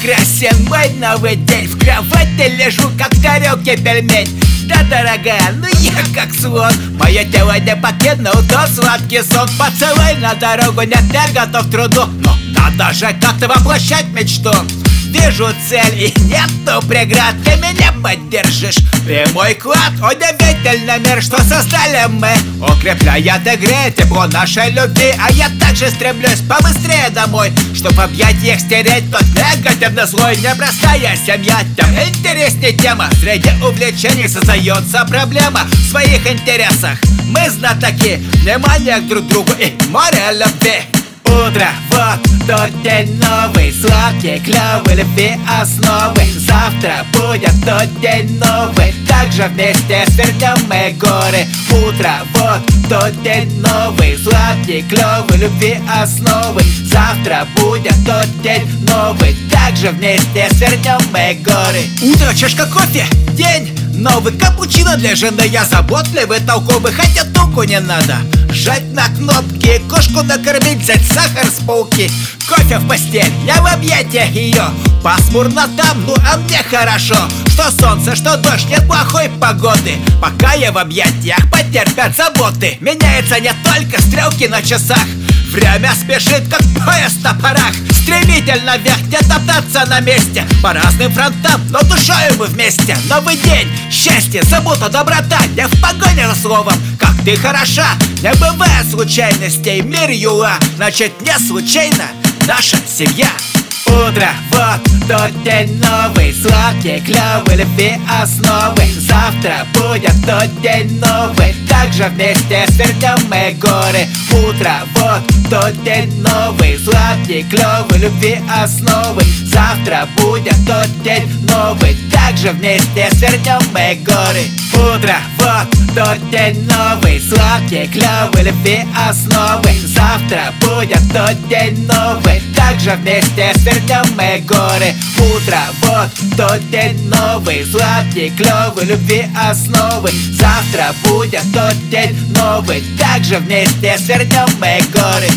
прекрасен мой новый день. В кровати лежу, как тарелки пельмень. Да, дорогая, ну я как слон. Мое тело не покинул тот сладкий сон. Поцелуй на дорогу, нет, я готов к труду. Но надо же как-то воплощать мечту Вижу цель и нету преград. Ты меня поддержишь. Прямой клад Удивительный мир, что создали мы? Укрепляет и греет тепло нашей любви. А я также стремлюсь побыстрее домой Чтоб объятиях стереть тот негативный злой Непростая семья, тем интереснее тема. Среди увлечений создается проблема. В своих интересах мы знатоки. Внимание к друг другу и море любви Утро, вот тот день новый Сладкий, клевый, любви основы. Завтра будет тот день новый. Также вместе свернем мы горы. Утро, вот тот день новый Сладкий, клевый, любви основы. Завтра будет тот день новый. Также вместе свернем мы горы. Утро, чашка кофе, день Новый. Капучино для жены. Я заботливый, толковый, хотя толку не надо. Жать на кнопки, кошку накормить, взять сахар с полки Кофе в постель, я в объятиях ее Пасмурно там, ну а мне хорошо Что солнце, что дождь, нет плохой погоды. Пока я в объятиях, потерпят заботы. Меняется не только стрелки на часах. Время спешит, как поезд на парах. Стремительно вверх, не топтаться на месте. По разным фронтам, но душою мы вместе. Новый день, счастье, забота, доброта. Не в погоне за словом, как ты хороша Не бывает случайностей, мир юла Значит не случайно наша семья. Утро, вот тот день новый Сладкий, клевый, любви основы. Завтра будет тот день новый Также вместе свернем мы горы. Утро, вот тот день новый Сладкий, клевый, любви основы. Завтра будет тот день новый Также вместе свернем мы горы Утро, вот тот день новый. Сладкий, клевый, любви основы. Завтра будет тот день новый. Также вместе свернем мы горы. Утро, вот тот день новый. Сладкий, клевый, любви основы. Завтра будет тот день новый. Также вместе свернем мы горы